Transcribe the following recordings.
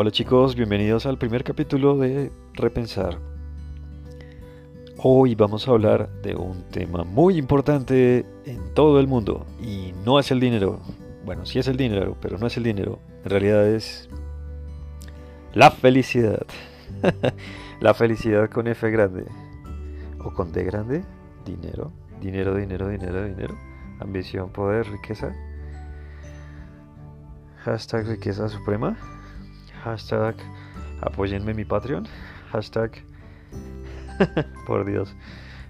Hola chicos, bienvenidos al primer capítulo de Repensar. Hoy vamos a hablar de un tema muy importante en todo el mundo y no es el dinero. Bueno, sí es el dinero, pero no es el dinero. En realidad es la felicidad. la felicidad con F grande o con D grande. Dinero, dinero, dinero, dinero, dinero. Ambición, poder, riqueza. Hashtag riqueza suprema Hashtag apoyenme mi Patreon. Hashtag. Por Dios.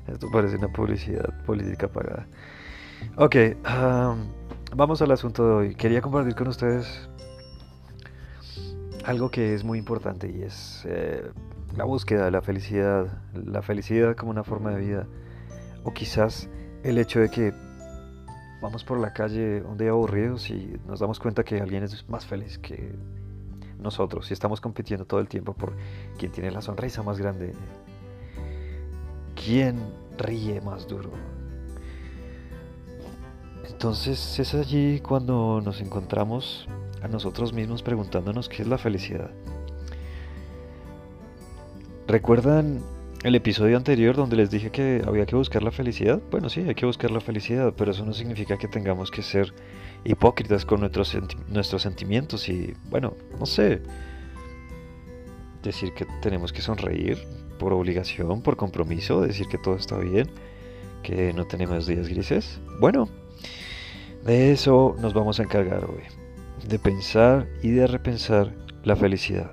Esto parece una publicidad política pagada. Ok, vamos al asunto de hoy. Quería compartir con ustedes algo que es muy importante y es eh, la búsqueda de la felicidad. La felicidad como una forma de vida. O quizás el hecho de que vamos por la calle un día aburridos y nos damos cuenta que alguien es más feliz que nosotros y estamos compitiendo todo el tiempo por quién tiene la sonrisa más grande, quién ríe más duro. Entonces es allí cuando nos encontramos a nosotros mismos preguntándonos qué es la felicidad. ¿Recuerdan el episodio anterior donde les dije que había que buscar la felicidad? Bueno, sí, hay que buscar la felicidad, pero eso no significa que tengamos que ser hipócritas con nuestros, nuestros sentimientos y, bueno, no sé, decir que tenemos que sonreír por obligación, por compromiso, decir que todo está bien, que no tenemos días grises. Bueno, de eso nos vamos a encargar hoy, de pensar y de repensar la felicidad.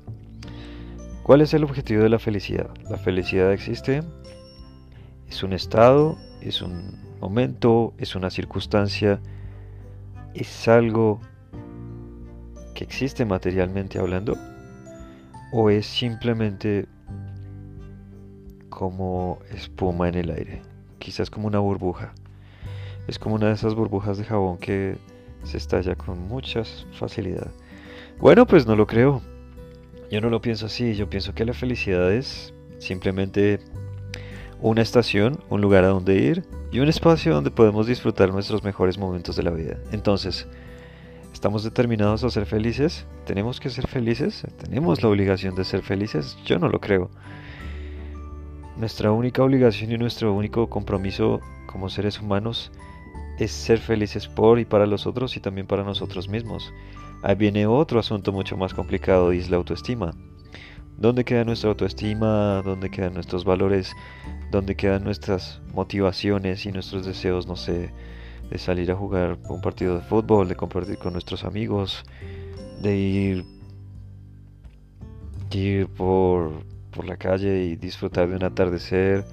¿Cuál es el objetivo de la felicidad? La felicidad existe, es un estado, es un momento, es una circunstancia, es algo que existe materialmente hablando o es simplemente como espuma en el aire, quizás como una burbuja. Es como una de esas burbujas de jabón que se estalla con mucha facilidad. Bueno, pues no lo creo. Yo no lo pienso así. Yo pienso que la felicidad es simplemente una estación, un lugar a donde ir y un espacio donde podemos disfrutar nuestros mejores momentos de la vida. Entonces, ¿estamos determinados a ser felices? ¿Tenemos que ser felices? ¿Tenemos la obligación de ser felices? Yo no lo creo. Nuestra única obligación y nuestro único compromiso como seres humanos es ser felices por y para los otros y también para nosotros mismos. Ahí viene otro asunto mucho más complicado y es la autoestima. ¿Dónde queda nuestra autoestima? ¿Dónde quedan nuestros valores? ¿Dónde quedan nuestras motivaciones y nuestros deseos, no sé, de salir a jugar un partido de fútbol, de compartir con nuestros amigos, de ir, ir por, por la calle y disfrutar de un atardecer,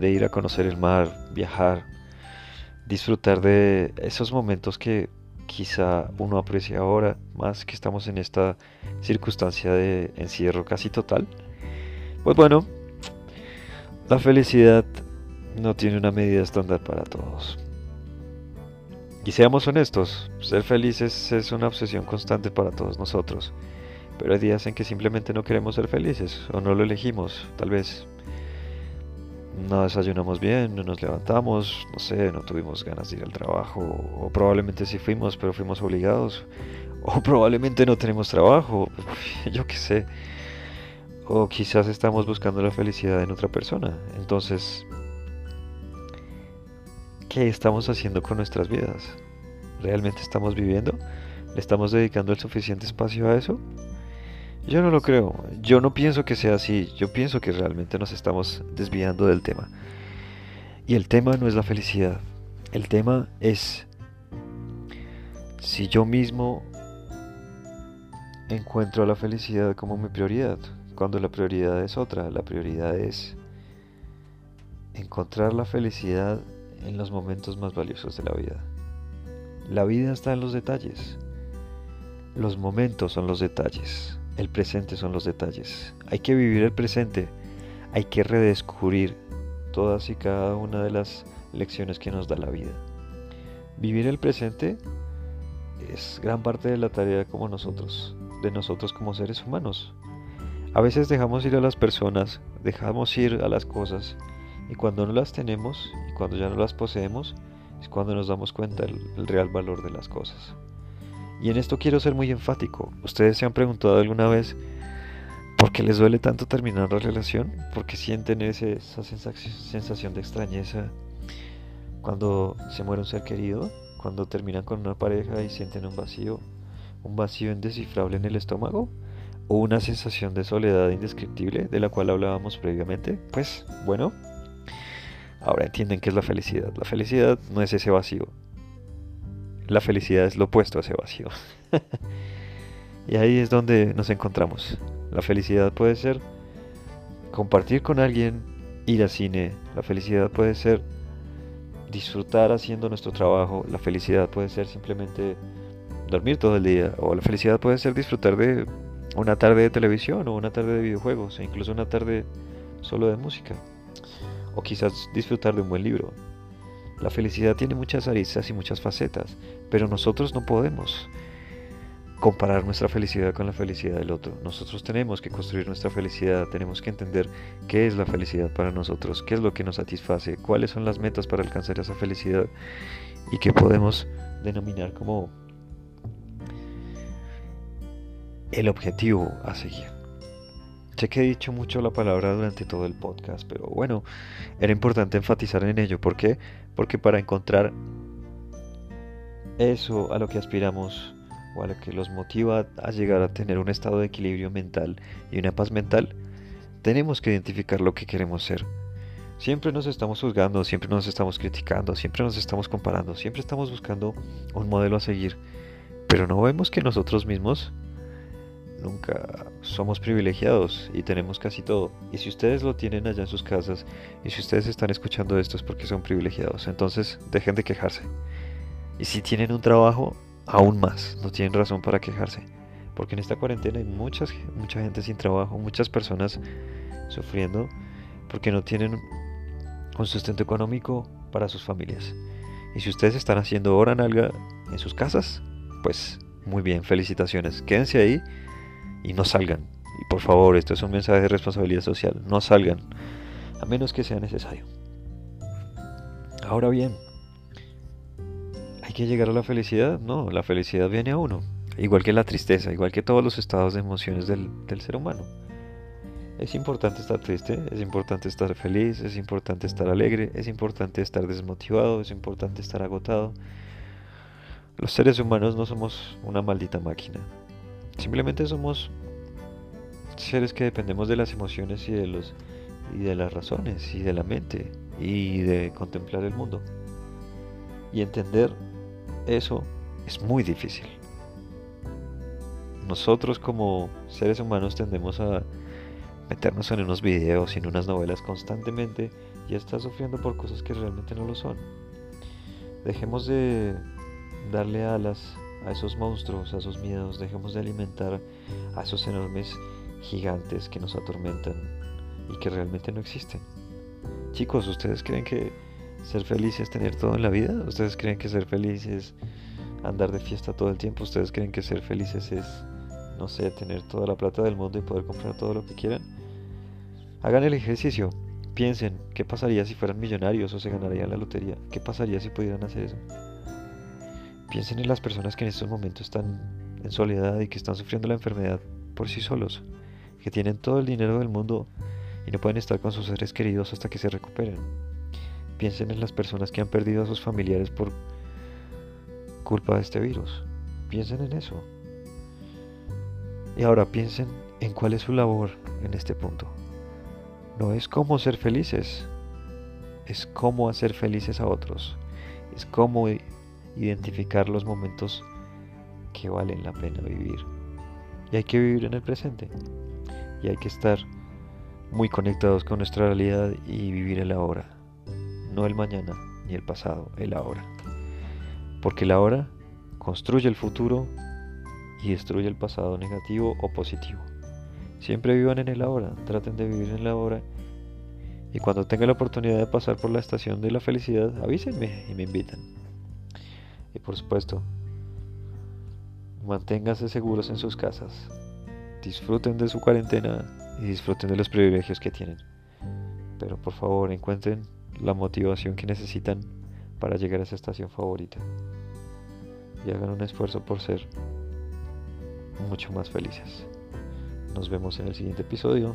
de ir a conocer el mar, viajar, disfrutar de esos momentos que quizá uno aprecia ahora, más que estamos en esta circunstancia de encierro casi total. Pues bueno, la felicidad no tiene una medida estándar para todos. Y seamos honestos, ser felices es una obsesión constante para todos nosotros. Pero hay días en que simplemente no queremos ser felices o no lo elegimos, tal vez no desayunamos bien, no nos levantamos, no sé, no tuvimos ganas de ir al trabajo, o probablemente sí fuimos, pero fuimos obligados, o probablemente no tenemos trabajo, yo qué sé, o quizás estamos buscando la felicidad en otra persona. Entonces, ¿qué estamos haciendo con nuestras vidas? ¿Realmente estamos viviendo? ¿Le estamos dedicando el suficiente espacio a eso? Yo no lo creo, yo no pienso que sea así, yo pienso que realmente nos estamos desviando del tema. Y el tema no es la felicidad, el tema es si yo mismo encuentro la felicidad como mi prioridad, cuando la prioridad es otra, la prioridad es encontrar la felicidad en los momentos más valiosos de la vida. La vida está en los detalles, los momentos son los detalles. El presente son los detalles. Hay que vivir el presente. Hay que redescubrir todas y cada una de las lecciones que nos da la vida. Vivir el presente es gran parte de la tarea como nosotros, de nosotros como seres humanos. A veces dejamos ir a las personas, dejamos ir a las cosas y cuando no las tenemos y cuando ya no las poseemos es cuando nos damos cuenta del real valor de las cosas. Y en esto quiero ser muy enfático. ¿Ustedes se han preguntado alguna vez por qué les duele tanto terminar la relación? ¿Por qué sienten esa sensación de extrañeza cuando se muere un ser querido? Cuando terminan con una pareja y sienten un vacío, un vacío indescifrable en el estómago o una sensación de soledad indescriptible de la cual hablábamos previamente. Pues bueno, ahora entienden qué es la felicidad. La felicidad no es ese vacío. La felicidad es lo opuesto a ese vacío. y ahí es donde nos encontramos. La felicidad puede ser compartir con alguien, ir al cine. La felicidad puede ser disfrutar haciendo nuestro trabajo. La felicidad puede ser simplemente dormir todo el día. O la felicidad puede ser disfrutar de una tarde de televisión o una tarde de videojuegos. E incluso una tarde solo de música. O quizás disfrutar de un buen libro. La felicidad tiene muchas aristas y muchas facetas, pero nosotros no podemos comparar nuestra felicidad con la felicidad del otro. Nosotros tenemos que construir nuestra felicidad, tenemos que entender qué es la felicidad para nosotros, qué es lo que nos satisface, cuáles son las metas para alcanzar esa felicidad y qué podemos denominar como el objetivo a seguir. Sé que he dicho mucho la palabra durante todo el podcast, pero bueno, era importante enfatizar en ello. ¿Por qué? Porque para encontrar eso a lo que aspiramos o a lo que los motiva a llegar a tener un estado de equilibrio mental y una paz mental, tenemos que identificar lo que queremos ser. Siempre nos estamos juzgando, siempre nos estamos criticando, siempre nos estamos comparando, siempre estamos buscando un modelo a seguir, pero no vemos que nosotros mismos nunca somos privilegiados y tenemos casi todo. Y si ustedes lo tienen allá en sus casas y si ustedes están escuchando esto es porque son privilegiados. Entonces dejen de quejarse. Y si tienen un trabajo, aún más, no tienen razón para quejarse. Porque en esta cuarentena hay muchas, mucha gente sin trabajo, muchas personas sufriendo porque no tienen un sustento económico para sus familias. Y si ustedes están haciendo hora nalga en sus casas, pues muy bien, felicitaciones. Quédense ahí y no salgan. Y por favor, esto es un mensaje de responsabilidad social, no salgan, a menos que sea necesario. Ahora bien, ¿hay que llegar a la felicidad? No, la felicidad viene a uno, igual que la tristeza, igual que todos los estados de emociones del, del ser humano. Es importante estar triste, es importante estar feliz, es importante estar alegre, es importante estar desmotivado, es importante estar agotado. Los seres humanos no somos una maldita máquina. Simplemente somos seres que dependemos de las emociones y de los y de las razones y de la mente y de contemplar el mundo. Y entender eso es muy difícil. Nosotros como seres humanos tendemos a meternos en unos videos y en unas novelas constantemente y a estar sufriendo por cosas que realmente no lo son. Dejemos de darle alas a esos monstruos, a esos miedos, dejemos de alimentar a esos enormes gigantes que nos atormentan y que realmente no existen. Chicos, ¿ustedes creen que ser feliz es tener todo en la vida? ¿Ustedes creen que ser feliz es andar de fiesta todo el tiempo? ¿Ustedes creen que ser felices es, no sé, tener toda la plata del mundo y poder comprar todo lo que quieran? Hagan el ejercicio. Piensen, ¿qué pasaría si fueran millonarios o se ganarían la lotería? ¿Qué pasaría si pudieran hacer eso? Piensen en las personas que en estos momentos están en soledad y que están sufriendo la enfermedad por sí solos, que tienen todo el dinero del mundo y no pueden estar con sus seres queridos hasta que se recuperen. Piensen en las personas que han perdido a sus familiares por culpa de este virus. Piensen en eso. Y ahora piensen en cuál es su labor en este punto. No es cómo ser felices, es cómo hacer felices a otros, es cómo identificar los momentos que valen la pena vivir. Y hay que vivir en el presente. Y hay que estar muy conectados con nuestra realidad y vivir el ahora. No el mañana ni el pasado, el ahora. Porque el ahora construye el futuro y destruye el pasado negativo o positivo. Siempre vivan en el ahora, traten de vivir en el ahora. Y cuando tengan la oportunidad de pasar por la estación de la felicidad, avísenme y me invitan. Y por supuesto, manténganse seguros en sus casas. Disfruten de su cuarentena y disfruten de los privilegios que tienen. Pero por favor encuentren la motivación que necesitan para llegar a esa estación favorita. Y hagan un esfuerzo por ser mucho más felices. Nos vemos en el siguiente episodio.